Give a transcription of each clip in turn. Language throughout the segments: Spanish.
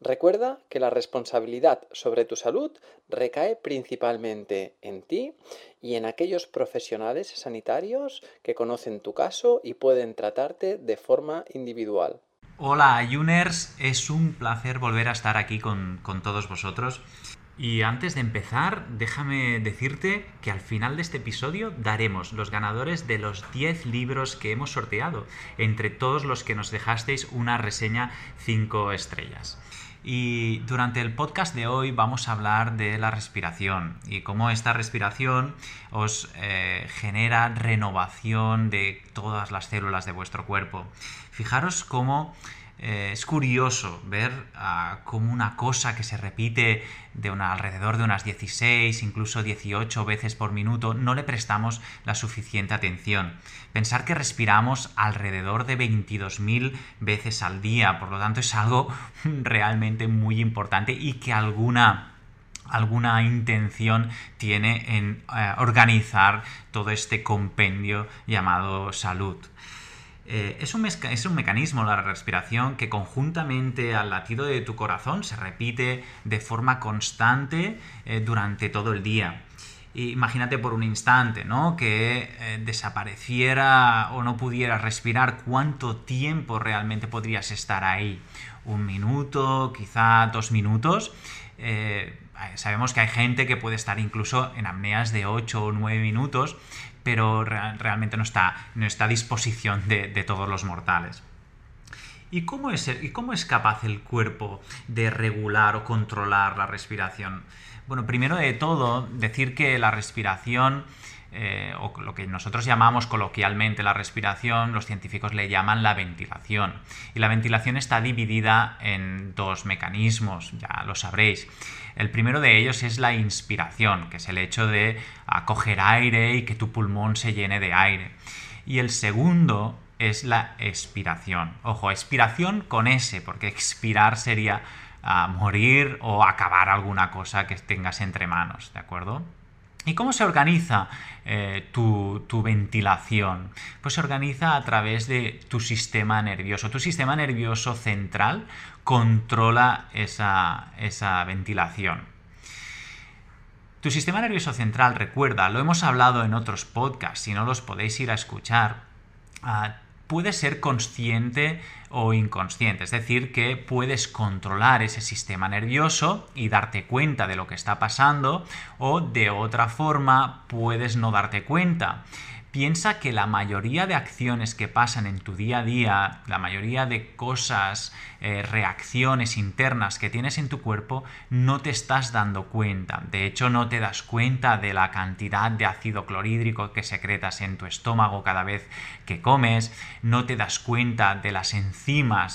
Recuerda que la responsabilidad sobre tu salud recae principalmente en ti y en aquellos profesionales sanitarios que conocen tu caso y pueden tratarte de forma individual. Hola Ayuners, es un placer volver a estar aquí con, con todos vosotros. Y antes de empezar, déjame decirte que al final de este episodio daremos los ganadores de los 10 libros que hemos sorteado, entre todos los que nos dejasteis una reseña 5 estrellas. Y durante el podcast de hoy vamos a hablar de la respiración y cómo esta respiración os eh, genera renovación de todas las células de vuestro cuerpo. Fijaros cómo eh, es curioso ver uh, cómo una cosa que se repite de una, alrededor de unas 16, incluso 18 veces por minuto, no le prestamos la suficiente atención. Pensar que respiramos alrededor de 22.000 veces al día, por lo tanto es algo realmente muy importante y que alguna alguna intención tiene en uh, organizar todo este compendio llamado salud. Eh, es, un es, un mecanismo, la respiración, que conjuntamente al latido de tu corazón se repite de forma constante eh, durante todo el día. Imagínate por un instante, ¿no? Que eh, desapareciera o no pudieras respirar, ¿cuánto tiempo realmente podrías estar ahí? ¿Un minuto, quizá dos minutos? Sabemos que hay gente que puede estar incluso en apneas de 8 o 9 minutos, pero realmente no está, no está a disposición de, todos los mortales. ¿Y cómo, es, ¿Y cómo es capaz el cuerpo de regular o controlar la respiración? Bueno, primero de todo, decir que la respiración, eh, o lo que nosotros llamamos coloquialmente la respiración, los científicos le llaman la ventilación. Y la ventilación está dividida en dos mecanismos, ya lo sabréis. El primero de ellos es la inspiración, que es el hecho de acoger aire y que tu pulmón se llene de aire. Y el segundo es la expiración. Ojo, expiración con S, porque expirar sería ah, morir o acabar alguna cosa que tengas entre manos, ¿de acuerdo? ¿Y cómo se organiza eh, tu, ventilación? Pues se organiza a través de tu sistema nervioso. Tu sistema nervioso central controla esa, ventilación. Tu sistema nervioso central, recuerda, lo hemos hablado en otros podcasts, si no los podéis ir a escuchar, ah, puede ser consciente o inconsciente, es decir, que puedes controlar ese sistema nervioso y darte cuenta de lo que está pasando o de otra forma puedes no darte cuenta. Piensa que la mayoría de acciones que pasan en tu día a día, la mayoría de cosas, eh, reacciones internas que tienes en tu cuerpo, no te estás dando cuenta. De hecho, no te das cuenta de la cantidad de ácido clorhídrico que secretas en tu estómago cada vez que comes, no te das cuenta de las enzimas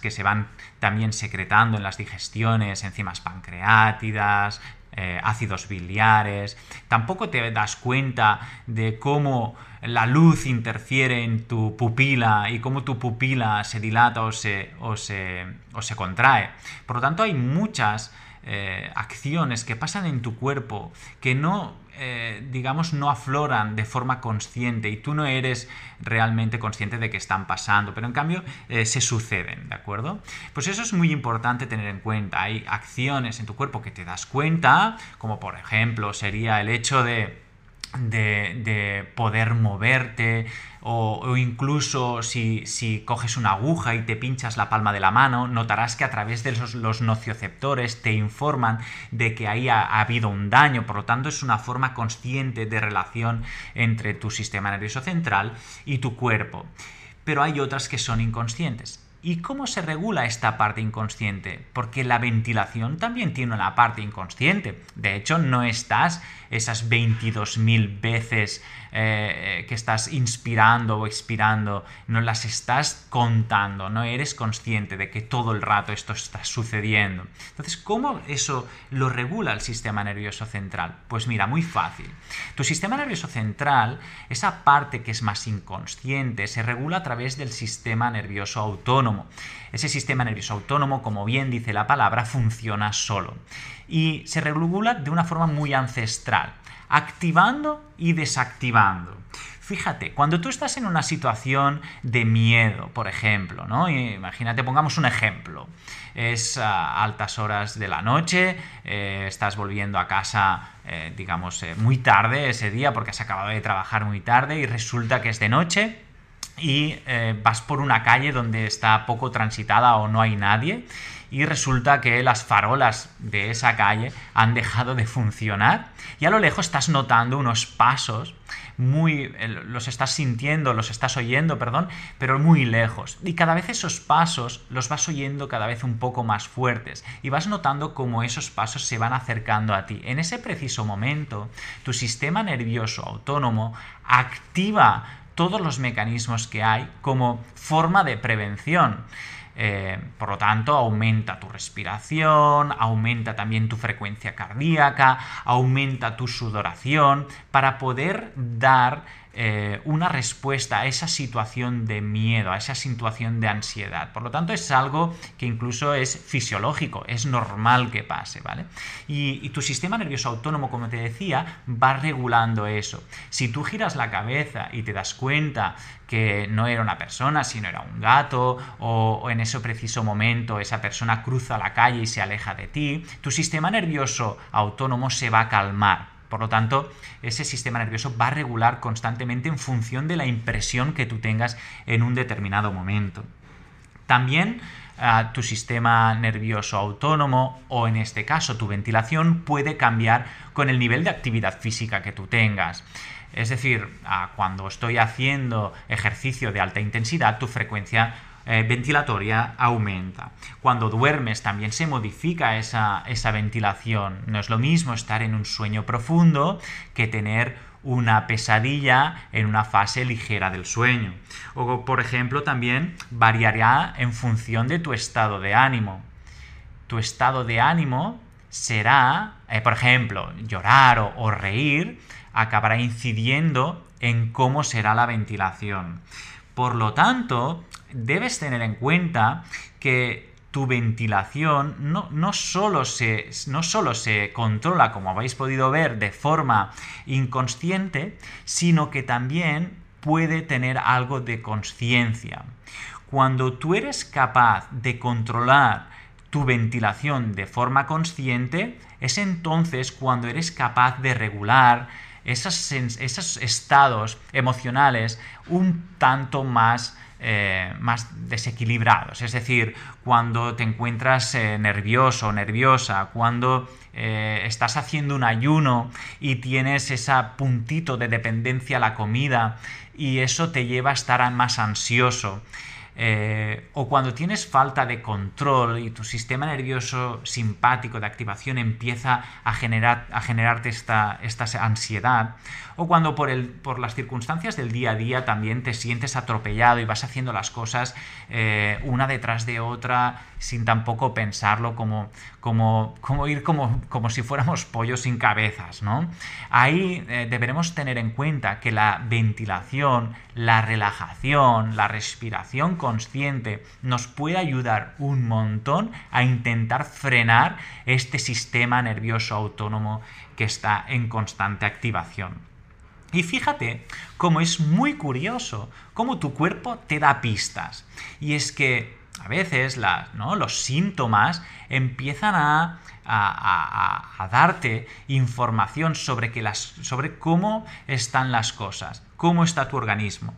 que se van también secretando en las digestiones, enzimas pancreátidas, eh, ácidos biliares, tampoco te das cuenta de cómo la luz interfiere en tu pupila y cómo tu pupila se dilata o se, o se, o se contrae. Por lo tanto, hay muchas eh, acciones que pasan en tu cuerpo que no, eh, digamos, no afloran de forma consciente y tú no eres realmente consciente de que están pasando, pero en cambio eh, se suceden, ¿de acuerdo? Pues eso es muy importante tener en cuenta. Hay acciones en tu cuerpo que te das cuenta, como por ejemplo sería el hecho de de, poder moverte o, incluso si, coges una aguja y te pinchas la palma de la mano, notarás que a través de los, nocioceptores te informan de que ahí ha, habido un daño, por lo tanto es una forma consciente de relación entre tu sistema nervioso central y tu cuerpo. Pero hay otras que son inconscientes. ¿Y cómo se regula esta parte inconsciente? Porque la ventilación también tiene una parte inconsciente. De hecho, no estás esas 22.000 veces eh, que estás inspirando o expirando, no las estás contando, no eres consciente de que todo el rato esto está sucediendo. Entonces, ¿cómo eso lo regula el sistema nervioso central? Pues mira, muy fácil. Tu sistema nervioso central, esa parte que es más inconsciente, se regula a través del sistema nervioso autónomo. Ese sistema nervioso autónomo, como bien dice la palabra, funciona solo y se regula de una forma muy ancestral, activando y desactivando. Fíjate, cuando tú estás en una situación de miedo, por ejemplo, ¿no? Imagínate, pongamos un ejemplo. Es a altas horas de la noche, eh, estás volviendo a casa, eh, digamos, eh, muy tarde ese día porque has acabado de trabajar muy tarde y resulta que es de noche y vas por una calle donde está poco transitada o no hay nadie y resulta que las farolas de esa calle han dejado de funcionar y a lo lejos estás notando unos pasos muy los estás sintiendo, los estás oyendo, perdón, pero muy lejos. Y cada vez esos pasos los vas oyendo cada vez un poco más fuertes y vas notando cómo esos pasos se van acercando a ti. En ese preciso momento, tu sistema nervioso autónomo activa todos los mecanismos que hay como forma de prevención. Eh, por lo tanto, aumenta tu respiración, aumenta también tu frecuencia cardíaca, aumenta tu sudoración, para poder dar eh, una respuesta a esa situación de miedo, a esa situación de ansiedad. Por lo tanto, es algo que incluso es fisiológico, es normal que pase, ¿vale? Y, tu sistema nervioso autónomo, como te decía, va regulando eso. Si tú giras la cabeza y te das cuenta que no era una persona, sino era un gato, o, en ese preciso momento esa persona cruza la calle y se aleja de ti, tu sistema nervioso autónomo se va a calmar. Por lo tanto, ese sistema nervioso va a regular constantemente en función de la impresión que tú tengas en un determinado momento. También ah, tu sistema nervioso autónomo o en este caso tu ventilación puede cambiar con el nivel de actividad física que tú tengas. Es decir, ah, cuando estoy haciendo ejercicio de alta intensidad, tu frecuencia eh, ventilatoria aumenta. Cuando duermes también se modifica esa, esa ventilación. No es lo mismo estar en un sueño profundo que tener una pesadilla en una fase ligera del sueño. O, por ejemplo, también variará en función de tu estado de ánimo. Tu estado de ánimo será, eh, por ejemplo, llorar o reír, acabará incidiendo en cómo será la ventilación. Por lo tanto, debes tener en cuenta que tu ventilación no, no, solo se, no solo se controla, como habéis podido ver, de forma inconsciente, sino que también puede tener algo de conciencia. Cuando tú eres capaz de controlar tu ventilación de forma consciente, es entonces cuando eres capaz de regular esos, esos estados emocionales un tanto más, eh, más desequilibrados. Es decir, cuando te encuentras eh, nervioso nerviosa, cuando eh, estás haciendo un ayuno y tienes ese puntito de dependencia a la comida y eso te lleva a estar más ansioso. Eh, o cuando tienes falta de control y tu sistema nervioso simpático de activación empieza a, generar, a generarte esta, esta ansiedad, o cuando por, el, por las circunstancias del día a día también te sientes atropellado y vas haciendo las cosas eh, una detrás de otra sin tampoco pensarlo, como, como, como ir como, como, si fuéramos pollos sin cabezas, ¿no? Ahí eh, deberemos tener en cuenta que la ventilación, la relajación, la respiración consciente nos puede ayudar un montón a intentar frenar este sistema nervioso autónomo que está en constante activación. Y fíjate cómo es muy curioso cómo tu cuerpo te da pistas. Y es que a veces los síntomas empiezan a, darte información sobre, que las, sobre cómo están las cosas, cómo está tu organismo.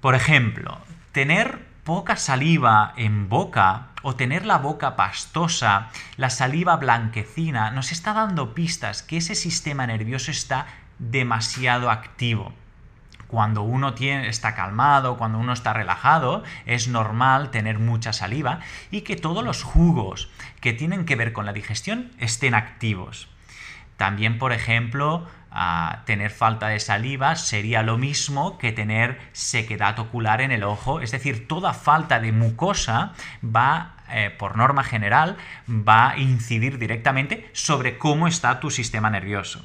Por ejemplo, tener poca saliva en boca o tener la boca pastosa, la saliva blanquecina, nos está dando pistas que ese sistema nervioso está demasiado activo cuando uno tiene, está calmado, cuando uno está relajado, es normal tener mucha saliva y que todos los jugos que tienen que ver con la digestión estén activos. También, por ejemplo, tener falta de saliva sería lo mismo que tener sequedad ocular en el ojo, es decir, toda falta de mucosa va eh, por norma general, va a incidir directamente sobre cómo está tu sistema nervioso.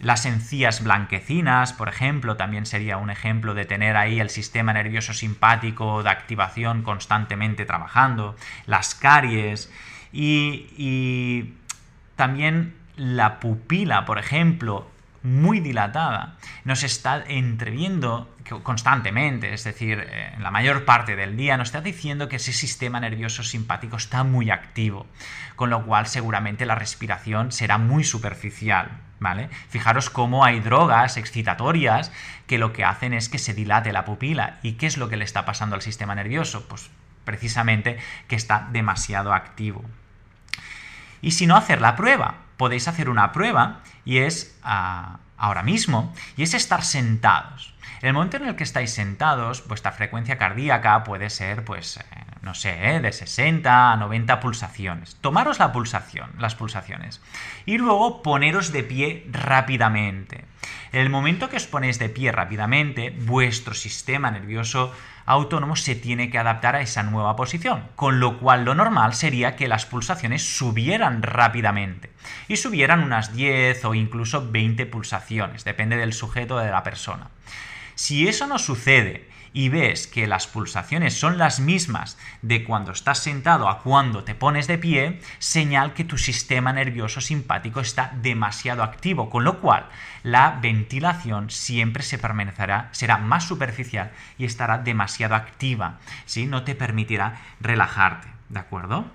Las encías blanquecinas, por ejemplo, también sería un ejemplo de tener ahí el sistema nervioso simpático de activación constantemente trabajando. Las caries y también la pupila, por ejemplo, muy dilatada, nos está entreviendo constantemente, es decir, eh, en la mayor parte del día, nos está diciendo que ese sistema nervioso simpático está muy activo, con lo cual seguramente la respiración será muy superficial. ¿Vale? Fijaros cómo hay drogas excitatorias que lo que hacen es que se dilate la pupila. ¿Y qué es lo que le está pasando al sistema nervioso? Pues precisamente que está demasiado activo. Y si no hacer la prueba, podéis hacer una prueba y es ah, ahora mismo, y es estar sentados. En el momento en el que estáis sentados, vuestra frecuencia cardíaca puede ser, pues, eh, no sé, eh, de 60 a 90 pulsaciones. Tomaros la pulsación, las pulsaciones. Y luego poneros de pie rápidamente. En el momento que os ponéis de pie rápidamente, vuestro sistema nervioso autónomo se tiene que adaptar a esa nueva posición, con lo cual lo normal sería que las pulsaciones subieran rápidamente y subieran unas 10 o incluso 20 pulsaciones, depende del sujeto de la persona. Si eso no sucede y ves que las pulsaciones son las mismas de cuando estás sentado a cuando te pones de pie, señal que tu sistema nervioso simpático está demasiado activo, con lo cual la ventilación siempre se permanecerá, será más superficial y estará demasiado activa, ¿sí? No te permitirá relajarte, ¿de acuerdo?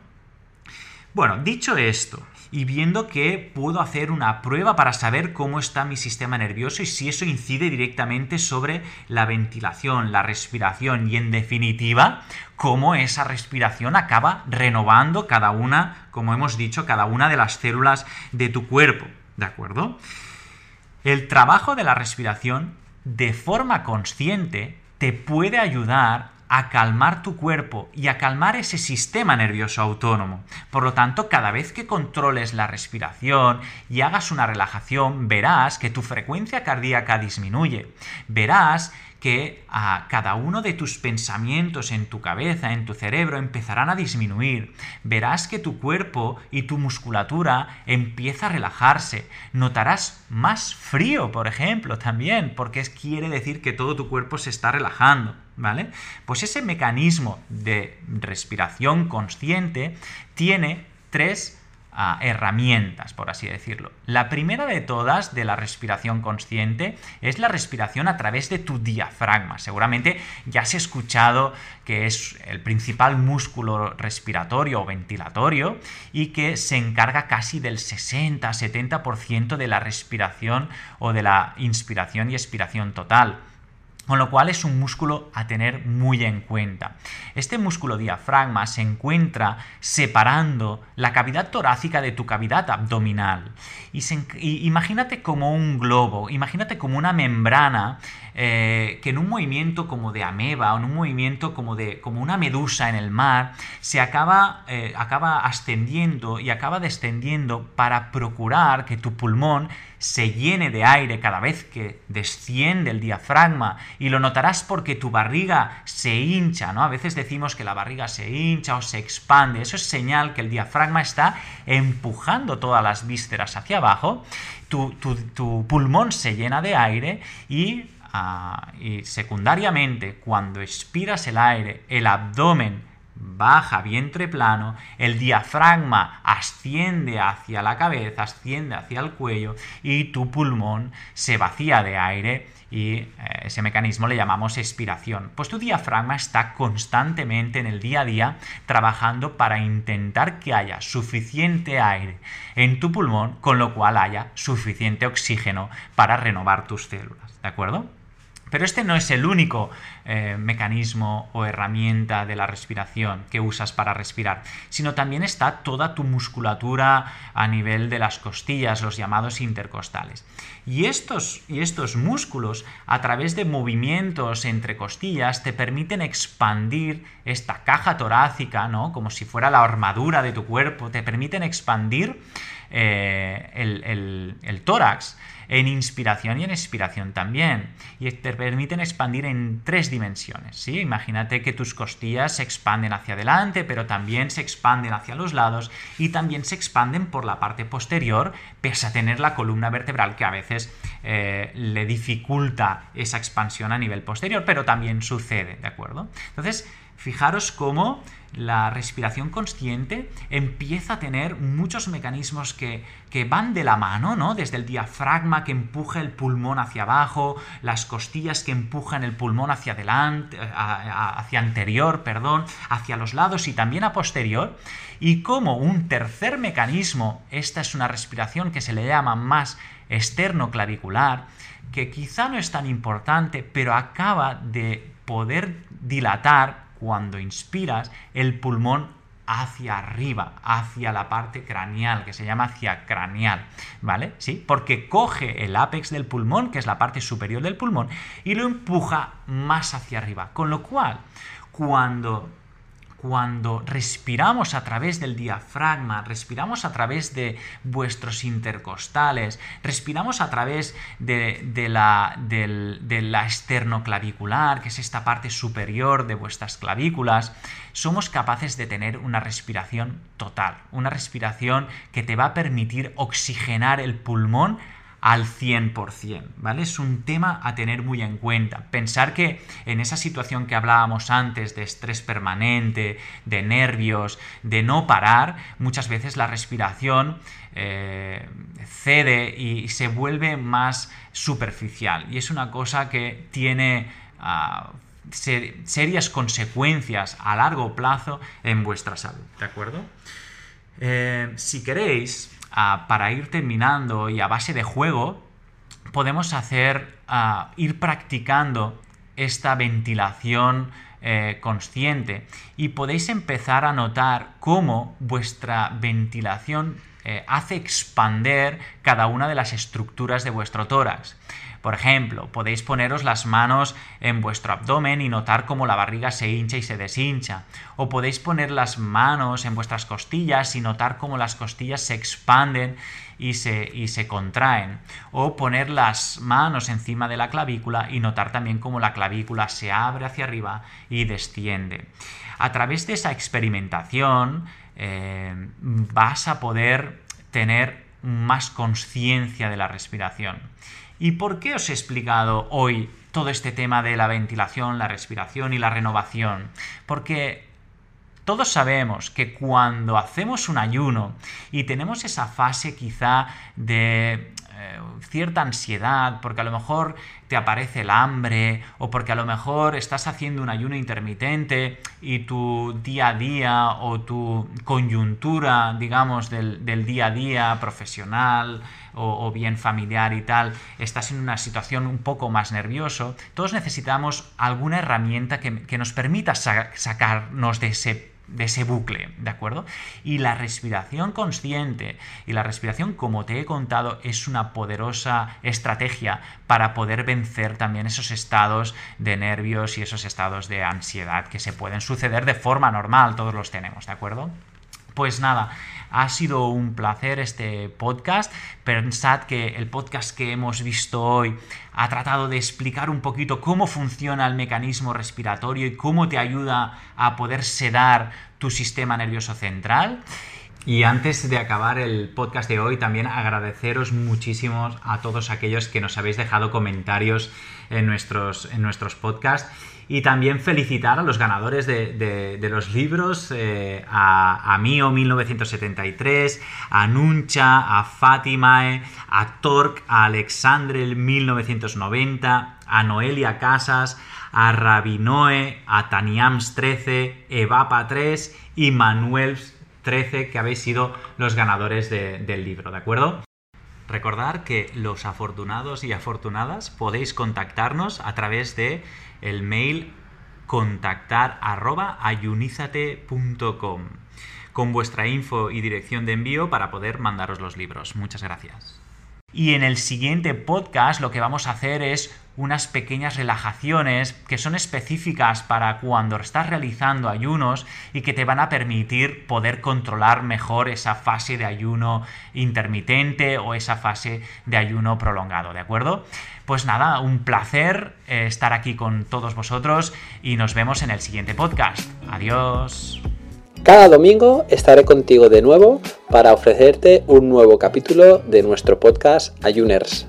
Bueno, dicho esto, y viendo que puedo hacer una prueba para saber cómo está mi sistema nervioso y si eso incide directamente sobre la ventilación, la respiración y en definitiva cómo esa respiración acaba renovando cada una, como hemos dicho, cada una de las células de tu cuerpo. ¿De acuerdo? El trabajo de la respiración de forma consciente te puede ayudar a calmar tu cuerpo y a calmar ese sistema nervioso autónomo. Por lo tanto, cada vez que controles la respiración y hagas una relajación, verás que tu frecuencia cardíaca disminuye. Verás que a cada uno de tus pensamientos en tu cabeza, en tu cerebro, empezarán a disminuir. Verás que tu cuerpo y tu musculatura empieza a relajarse. Notarás más frío, por ejemplo, también, porque quiere decir que todo tu cuerpo se está relajando. ¿Vale? Pues ese mecanismo de respiración consciente tiene tres herramientas, por así decirlo. La primera de todas de la respiración consciente es la respiración a través de tu diafragma. Seguramente ya has escuchado que es el principal músculo respiratorio o ventilatorio y que se encarga casi del 60-70% de la respiración o de la inspiración y expiración total con lo cual es un músculo a tener muy en cuenta. Este músculo diafragma se encuentra separando la cavidad torácica de tu cavidad abdominal. Y, imagínate como un globo, imagínate como una membrana eh, que en un movimiento como de ameba o en un movimiento como de como una medusa en el mar se acaba, eh, acaba ascendiendo y acaba descendiendo para procurar que tu pulmón se llene de aire cada vez que desciende el diafragma y lo notarás porque tu barriga se hincha, ¿no? A veces decimos que la barriga se hincha o se expande, eso es señal que el diafragma está empujando todas las vísceras hacia abajo, tu, pulmón se llena de aire ah, y secundariamente cuando expiras el aire, el abdomen baja vientre plano, el diafragma asciende hacia la cabeza, asciende hacia el cuello y tu pulmón se vacía de aire y eh, ese mecanismo le llamamos expiración. Pues tu diafragma está constantemente en el día a día trabajando para intentar que haya suficiente aire en tu pulmón, con lo cual haya suficiente oxígeno para renovar tus células. ¿De acuerdo? Pero este no es el único eh, mecanismo o herramienta de la respiración que usas para respirar, sino también está toda tu musculatura a nivel de las costillas, los llamados intercostales. Y estos, y estos músculos, a través de movimientos entre costillas, te permiten expandir esta caja torácica, ¿no? como si fuera la armadura de tu cuerpo, te permiten expandir eh, el tórax en inspiración y en expiración también. Y te permiten expandir en tres dimensiones. ¿sí? Imagínate que tus costillas se expanden hacia adelante, pero también se expanden hacia los lados y también se expanden por la parte posterior, pese a tener la columna vertebral que a veces eh, le dificulta esa expansión a nivel posterior, pero también sucede, ¿de acuerdo? Entonces, fijaros cómo la respiración consciente empieza a tener muchos mecanismos que, van de la mano, ¿no? Desde el diafragma que empuja el pulmón hacia abajo, las costillas que empujan el pulmón hacia adelante, hacia anterior, perdón, hacia los lados y también a posterior. Y como un tercer mecanismo, esta es una respiración que se le llama más externo-clavicular, que quizá no es tan importante, pero acaba de poder dilatar cuando inspiras el pulmón hacia arriba, hacia la parte craneal, que se llama hacia craneal, ¿vale? Sí, porque coge el ápex del pulmón, que es la parte superior del pulmón, y lo empuja más hacia arriba. Con lo cual, cuando cuando respiramos a través del diafragma, respiramos a través de vuestros intercostales, respiramos a través de, la, la esternoclavicular, que es esta parte superior de vuestras clavículas, somos capaces de tener una respiración total, una respiración que te va a permitir oxigenar el pulmón al 100%, ¿vale? Es un tema a tener muy en cuenta. Pensar que en esa situación que hablábamos antes de estrés permanente, de nervios, de no parar, muchas veces la respiración eh, cede y se vuelve más superficial. Y es una cosa que tiene... Ah, serias consecuencias a largo plazo en vuestra salud, ¿de acuerdo? Eh, si queréis, para ir terminando y a base de juego, podemos hacer, ir practicando esta ventilación eh, consciente y podéis empezar a notar cómo vuestra ventilación eh, hace expander cada una de las estructuras de vuestro tórax. Por ejemplo, podéis poneros las manos en vuestro abdomen y notar cómo la barriga se hincha y se deshincha. O podéis poner las manos en vuestras costillas y notar cómo las costillas se expanden y se, y se contraen. O poner las manos encima de la clavícula y notar también cómo la clavícula se abre hacia arriba y desciende. A través de esa experimentación eh, vas a poder tener más conciencia de la respiración. ¿Y por qué os he explicado hoy todo este tema de la ventilación, la respiración y la renovación? Porque todos sabemos que cuando hacemos un ayuno y tenemos esa fase quizá de eh, cierta ansiedad, porque a lo mejor te aparece el hambre, o porque a lo mejor estás haciendo un ayuno intermitente y tu día a día o tu coyuntura, digamos, del, día a día profesional o, bien familiar y tal, estás en una situación un poco más nervioso, todos necesitamos alguna herramienta que, que nos permita sacarnos de ese de ese bucle, ¿de acuerdo? Y la respiración consciente y la respiración, como te he contado, es una poderosa estrategia para poder vencer también esos estados de nervios y esos estados de ansiedad que se pueden suceder de forma normal, todos los tenemos, ¿de acuerdo? Pues nada, ha sido un placer este podcast. Pensad que el podcast que hemos visto hoy ha tratado de explicar un poquito cómo funciona el mecanismo respiratorio y cómo te ayuda a poder sedar tu sistema nervioso central. Y antes de acabar el podcast de hoy, también agradeceros muchísimo a todos aquellos que nos habéis dejado comentarios en nuestros, en nuestros podcasts y también felicitar a los ganadores de, los libros, eh, a, a Mio 1973, a Nuncha, a Fatimae, a Torque, a Alexandre 1990, a Noelia Casas, a Rabinoe, a Taniams 13, Evapa 3 y Manuel 13, que habéis sido los ganadores del libro, ¿de acuerdo? Recordar que los afortunados y afortunadas podéis contactarnos a través de el mail contactar con vuestra info y dirección de envío para poder mandaros los libros. Muchas gracias. Y en el siguiente podcast lo que vamos a hacer es unas pequeñas relajaciones que son específicas para cuando estás realizando ayunos y que te van a permitir poder controlar mejor esa fase de ayuno intermitente o esa fase de ayuno prolongado, ¿de acuerdo? Pues nada, un placer eh, estar aquí con todos vosotros y nos vemos en el siguiente podcast. Adiós. Cada domingo estaré contigo de nuevo para ofrecerte un nuevo capítulo de nuestro podcast Ayuners.